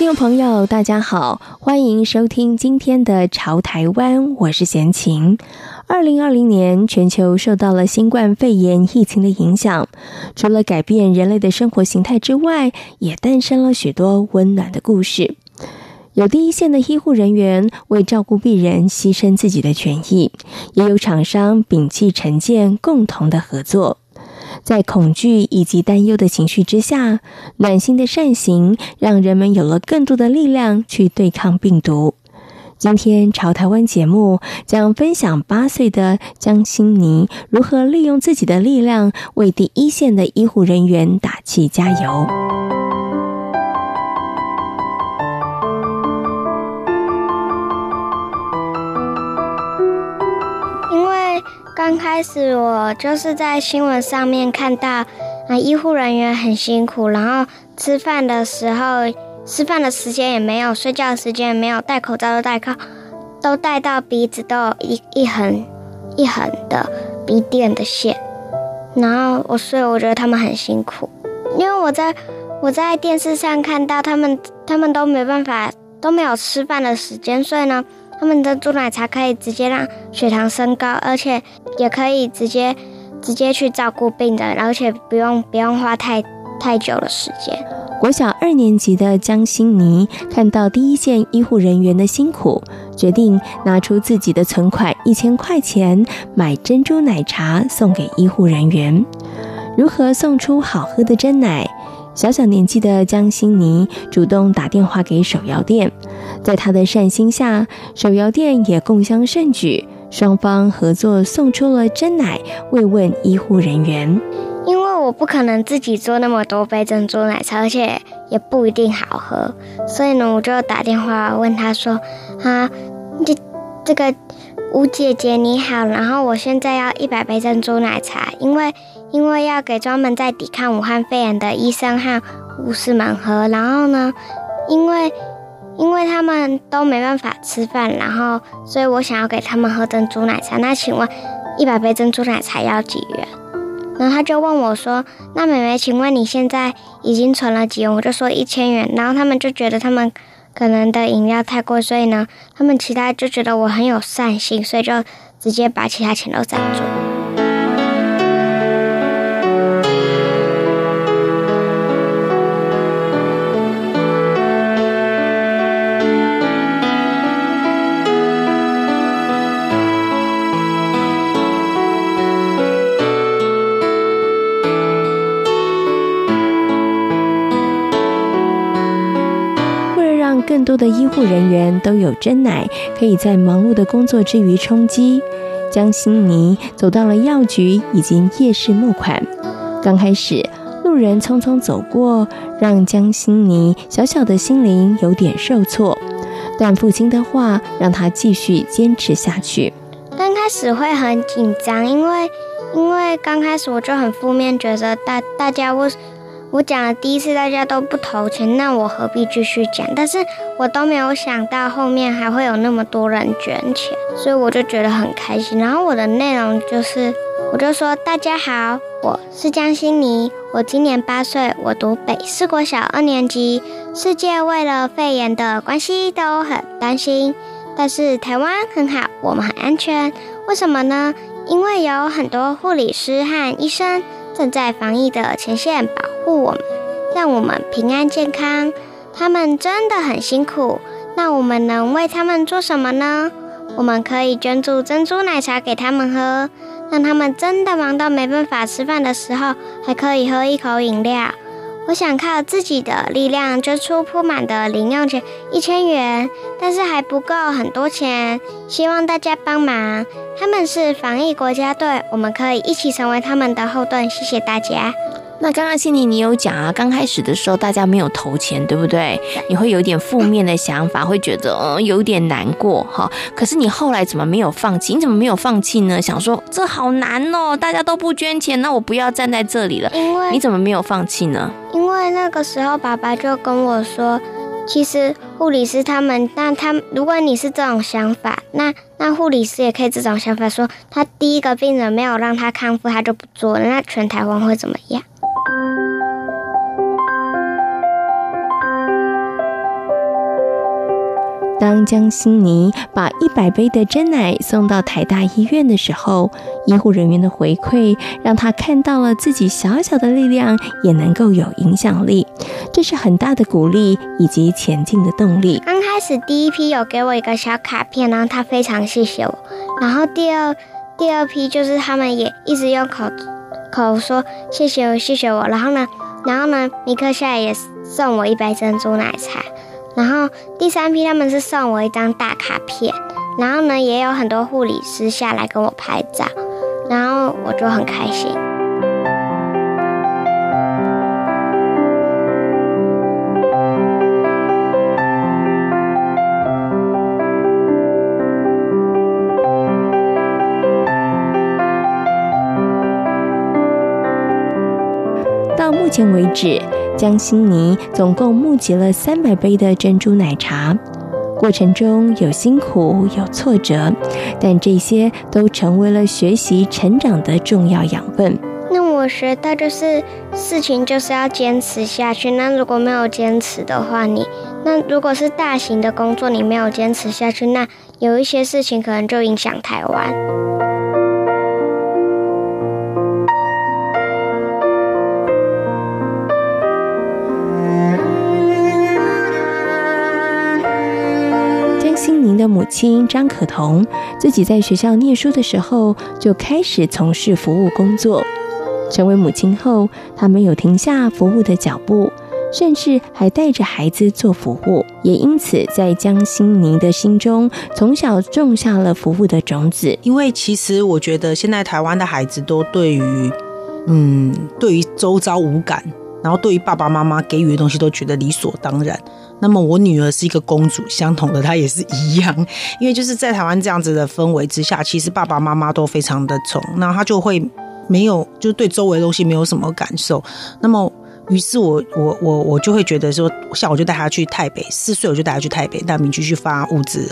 听众朋友，大家好，欢迎收听今天的《潮台湾》，我是闲琴。二零二零年，全球受到了新冠肺炎疫情的影响，除了改变人类的生活形态之外，也诞生了许多温暖的故事。有第一线的医护人员为照顾病人牺牲自己的权益，也有厂商摒弃成见，共同的合作。在恐惧以及担忧的情绪之下，暖心的善行让人们有了更多的力量去对抗病毒。今天朝台湾节目将分享八岁的江心妮如何利用自己的力量为第一线的医护人员打气加油。刚开始我就是在新闻上面看到，啊，医护人员很辛苦，然后吃饭的时候，吃饭的时间也没有，睡觉的时间也没有，戴口罩都戴靠，都戴到鼻子都有一一横一横的鼻垫的线，然后我所以我觉得他们很辛苦，因为我在我在电视上看到他们，他们都没办法都没有吃饭的时间，所以呢。他们的珍珠奶茶可以直接让血糖升高，而且也可以直接直接去照顾病人，而且不用不用花太太久的时间。国小二年级的江欣妮看到第一线医护人员的辛苦，决定拿出自己的存款一千块钱买珍珠奶茶送给医护人员。如何送出好喝的珍奶？小小年纪的江欣妮主动打电话给手摇店，在她的善心下，手摇店也共襄盛举，双方合作送出了真奶慰问医护人员。因为我不可能自己做那么多杯珍珠奶茶，而且也不一定好喝，所以呢，我就打电话问他说：“啊，这这个吴姐姐你好，然后我现在要一百杯珍珠奶茶，因为。”因为要给专门在抵抗武汉肺炎的医生和护士们喝，然后呢，因为因为他们都没办法吃饭，然后所以我想要给他们喝珍珠奶茶。那请问一百杯珍珠奶茶要几元？然后他就问我说：“那妹妹，请问你现在已经存了几元？”我就说一千元。然后他们就觉得他们可能的饮料太贵，所以呢，他们其他就觉得我很有善心，所以就直接把其他钱都赞助。多的医护人员都有真奶，可以在忙碌的工作之余充饥。江心妮走到了药局已经夜市募款。刚开始，路人匆匆走过，让江心妮小小的心灵有点受挫。但父亲的话让他继续坚持下去。刚开始会很紧张，因为因为刚开始我就很负面，觉得大大家为我讲了第一次，大家都不投钱，那我何必继续讲？但是我都没有想到后面还会有那么多人捐钱，所以我就觉得很开心。然后我的内容就是，我就说大家好，我是江欣妮，我今年八岁，我读北市国小二年级。世界为了肺炎的关系都很担心，但是台湾很好，我们很安全。为什么呢？因为有很多护理师和医生正在防疫的前线保护我们，让我们平安健康。他们真的很辛苦。那我们能为他们做什么呢？我们可以捐助珍珠奶茶给他们喝，让他们真的忙到没办法吃饭的时候，还可以喝一口饮料。我想靠自己的力量捐出铺满的零用钱一千元，但是还不够很多钱，希望大家帮忙。他们是防疫国家队，我们可以一起成为他们的后盾。谢谢大家。那刚刚心里你有讲啊，刚开始的时候大家没有投钱，对不对？你会有点负面的想法，会觉得嗯有点难过哈。可是你后来怎么没有放弃？你怎么没有放弃呢？想说这好难哦，大家都不捐钱，那我不要站在这里了。因为你怎么没有放弃呢？因为那个时候爸爸就跟我说，其实护理师他们，那他如果你是这种想法，那那护理师也可以这种想法，说他第一个病人没有让他康复，他就不做了，那全台湾会怎么样？当江心妮把一百杯的真奶送到台大医院的时候，医护人员的回馈让她看到了自己小小的力量也能够有影响力，这是很大的鼓励以及前进的动力。刚开始第一批有给我一个小卡片，然后他非常谢谢我。然后第二第二批就是他们也一直用口口说谢谢我谢谢我。然后呢，然后呢，尼克夏也送我一杯珍珠奶茶。然后第三批他们是送我一张大卡片，然后呢，也有很多护理师下来跟我拍照，然后我就很开心。为止。江心妮总共募集了三百杯的珍珠奶茶，过程中有辛苦有挫折，但这些都成为了学习成长的重要养分。那我学到就是事情就是要坚持下去。那如果没有坚持的话，你那如果是大型的工作，你没有坚持下去，那有一些事情可能就影响台湾。亲张可彤自己在学校念书的时候就开始从事服务工作。成为母亲后，她没有停下服务的脚步，甚至还带着孩子做服务，也因此在江心宁的心中从小种下了服务的种子。因为其实我觉得现在台湾的孩子都对于，嗯，对于周遭无感，然后对于爸爸妈妈给予的东西都觉得理所当然。那么我女儿是一个公主，相同的她也是一样，因为就是在台湾这样子的氛围之下，其实爸爸妈妈都非常的宠，那她就会没有，就对周围东西没有什么感受。那么，于是我我我我就会觉得说，像我就带她去台北，四岁我就带她去台北，带民区去发物资，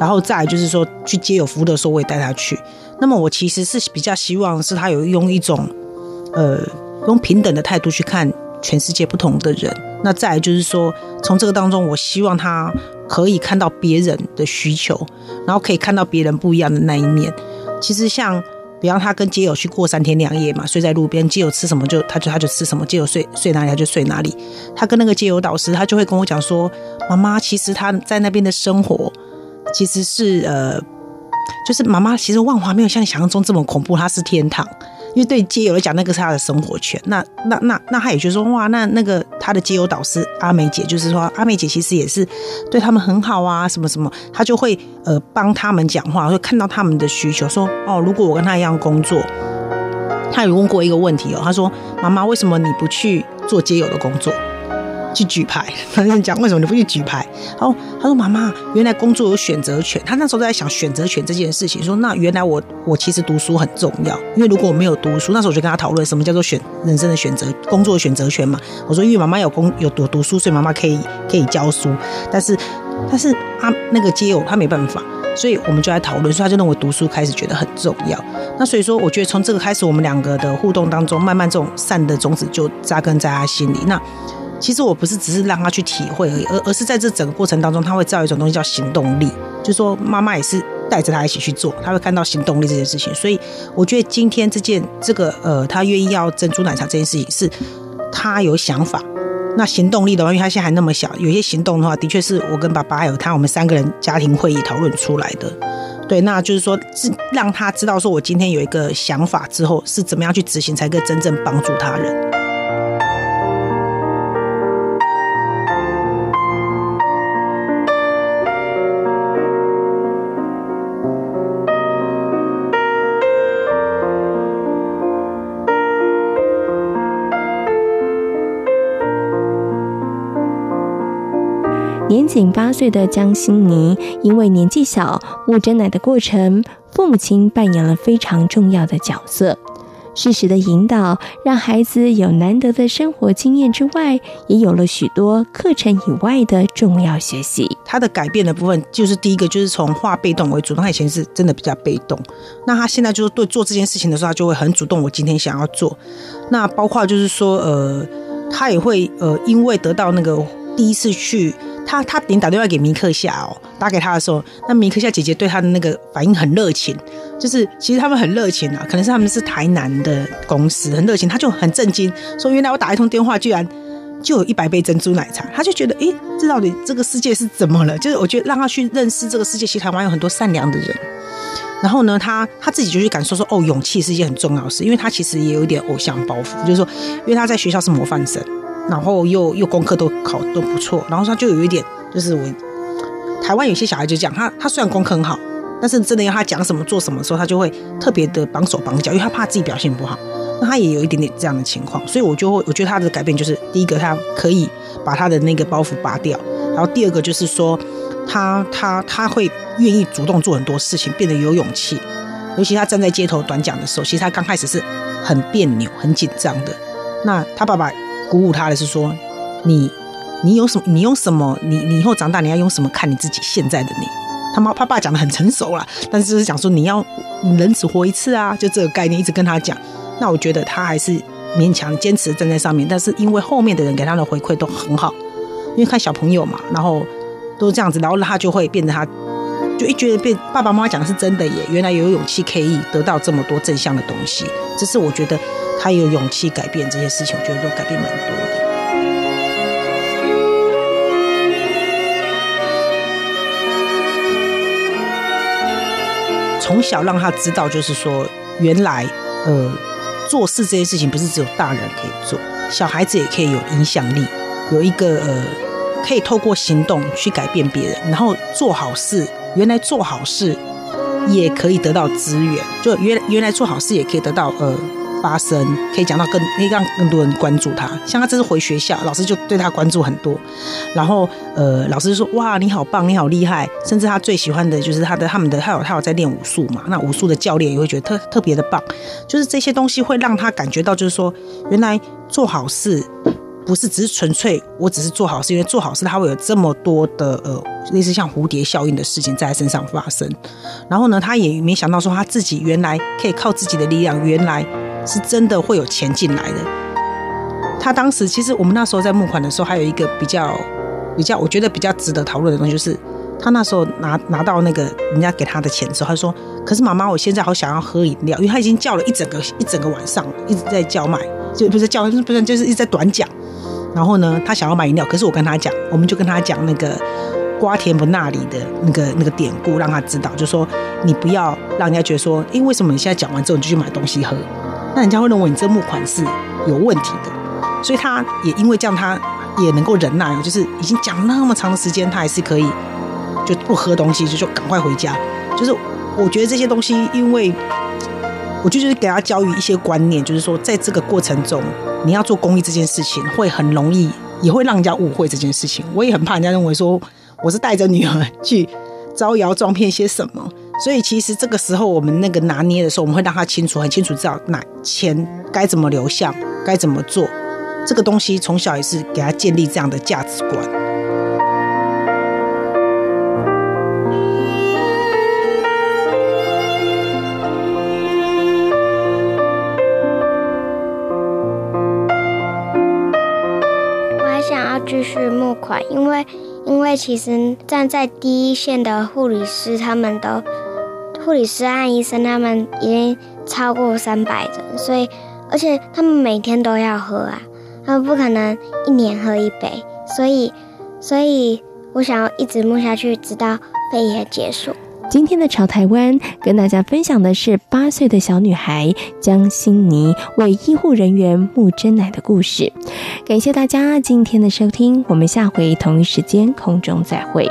然后再来就是说去接有服务的时候，我也带她去。那么我其实是比较希望是她有用一种，呃，用平等的态度去看全世界不同的人。那再来就是说，从这个当中，我希望他可以看到别人的需求，然后可以看到别人不一样的那一面。其实像，比方他跟街友去过三天两夜嘛，睡在路边，街友吃什么就他就他就吃什么，街友睡睡哪里他就睡哪里。他跟那个街友导师，他就会跟我讲说，妈妈其实他在那边的生活其实是呃，就是妈妈其实万华没有像你想象中这么恐怖，它是天堂。因为对街友来讲，那个是他的生活圈。那那那那他也就说，哇，那那个他的街友导师阿美姐，就是说阿美姐其实也是对他们很好啊，什么什么，他就会呃帮他们讲话，会看到他们的需求，说哦，如果我跟他一样工作，他有问过一个问题哦，他说妈妈，为什么你不去做街友的工作？去举牌，他就讲为什么你不去举牌？哦，他说妈妈，原来工作有选择权。他那时候在想选择权这件事情，说那原来我我其实读书很重要，因为如果我没有读书，那时候我就跟他讨论什么叫做选人生的选择，工作的选择权嘛。我说因为妈妈有工有读读书，所以妈妈可以可以教书，但是但是他那个街友他没办法，所以我们就来讨论，所以他就认为读书开始觉得很重要。那所以说，我觉得从这个开始，我们两个的互动当中，慢慢这种善的种子就扎根在他心里。那。其实我不是只是让他去体会而已，而而是在这整个过程当中，他会知道一种东西叫行动力，就是说妈妈也是带着他一起去做，他会看到行动力这件事情。所以我觉得今天这件这个呃，他愿意要珍珠奶茶这件事情，是他有想法。那行动力的话，因为他现在还那么小，有些行动的话，的确是我跟爸爸还有他，我们三个人家庭会议讨论出来的。对，那就是说，是让他知道说我今天有一个想法之后，是怎么样去执行，才可以真正帮助他人。年仅八岁的江心妮，因为年纪小，募珍奶的过程，父母亲扮演了非常重要的角色。适时的引导，让孩子有难得的生活经验之外，也有了许多课程以外的重要学习。他的改变的部分，就是第一个就是从化被动为主动。他以前是真的比较被动，那他现在就是对做这件事情的时候，他就会很主动。我今天想要做，那包括就是说，呃，他也会呃，因为得到那个第一次去。他他点打电话给米克夏哦，打给他的时候，那米克夏姐姐对他的那个反应很热情，就是其实他们很热情啊，可能是他们是台南的公司，很热情，他就很震惊，说原来我打一通电话，居然就有一百杯珍珠奶茶，他就觉得诶，这到底这个世界是怎么了？就是我觉得让他去认识这个世界，其实台湾有很多善良的人。然后呢，他他自己就去感受说，哦，勇气是一件很重要的事，因为他其实也有一点偶像包袱，就是说，因为他在学校是模范生。然后又又功课都考都不错，然后他就有一点，就是我台湾有些小孩就这样，他他虽然功课很好，但是真的要他讲什么做什么的时候，他就会特别的绑手绑脚，因为他怕自己表现不好。那他也有一点点这样的情况，所以我就会我觉得他的改变就是，第一个他可以把他的那个包袱拔掉，然后第二个就是说他他他会愿意主动做很多事情，变得有勇气。尤其他站在街头短讲的时候，其实他刚开始是很别扭、很紧张的。那他爸爸。鼓舞他的是说，你，你有什么？你用什么？你你以后长大你要用什么看你自己现在的你？他妈他爸讲得很成熟啦，但是就是讲说你要人只活一次啊，就这个概念一直跟他讲。那我觉得他还是勉强坚持站在上面，但是因为后面的人给他的回馈都很好，因为看小朋友嘛，然后都这样子，然后他就会变得他，就一觉得被爸爸妈妈讲的是真的耶，原来有勇气可以得到这么多正向的东西，这是我觉得。他有勇气改变这些事情，我觉得都改变蛮多的。从小让他知道，就是说，原来呃，做事这件事情不是只有大人可以做，小孩子也可以有影响力，有一个呃，可以透过行动去改变别人，然后做好事。原来做好事也可以得到资源，就原原来做好事也可以得到呃。发生可以讲到更，可以让更多人关注他。像他这次回学校，老师就对他关注很多。然后，呃，老师就说：“哇，你好棒，你好厉害。”甚至他最喜欢的就是他的他们的，他有他有在练武术嘛。那武术的教练也会觉得特特别的棒。就是这些东西会让他感觉到，就是说，原来做好事不是只是纯粹我只是做好事，因为做好事他会有这么多的呃类似像蝴蝶效应的事情在他身上发生。然后呢，他也没想到说他自己原来可以靠自己的力量，原来。是真的会有钱进来的。他当时其实我们那时候在募款的时候，还有一个比较比较，我觉得比较值得讨论的东西，就是他那时候拿拿到那个人家给他的钱之后，他说：“可是妈妈，我现在好想要喝饮料，因为他已经叫了一整个一整个晚上，一直在叫卖，就不是叫，不是就是一直在短讲。然后呢，他想要买饮料，可是我跟他讲，我们就跟他讲那个瓜田不纳里的那个那个典故，让他知道，就说你不要让人家觉得说，因为什么你现在讲完之后你就去买东西喝。”那人家会认为你这募款是有问题的，所以他也因为这样，他也能够忍耐，就是已经讲那么长的时间，他还是可以就不喝东西，就就赶快回家。就是我觉得这些东西，因为我就就是给他教育一些观念，就是说在这个过程中，你要做公益这件事情会很容易，也会让人家误会这件事情。我也很怕人家认为说我是带着女儿去招摇撞骗些什么。所以其实这个时候，我们那个拿捏的时候，我们会让他清楚、很清楚知道哪钱该怎么流向，该怎么做。这个东西从小也是给他建立这样的价值观。我还想要继续募款，因为因为其实站在第一线的护理师他们都。护理师和医生，他们已经超过三百人，所以而且他们每天都要喝啊，他们不可能一年喝一杯，所以，所以我想要一直募下去，直到肺炎结束。今天的潮台湾跟大家分享的是八岁的小女孩江心妮为医护人员募真奶的故事。感谢大家今天的收听，我们下回同一时间空中再会。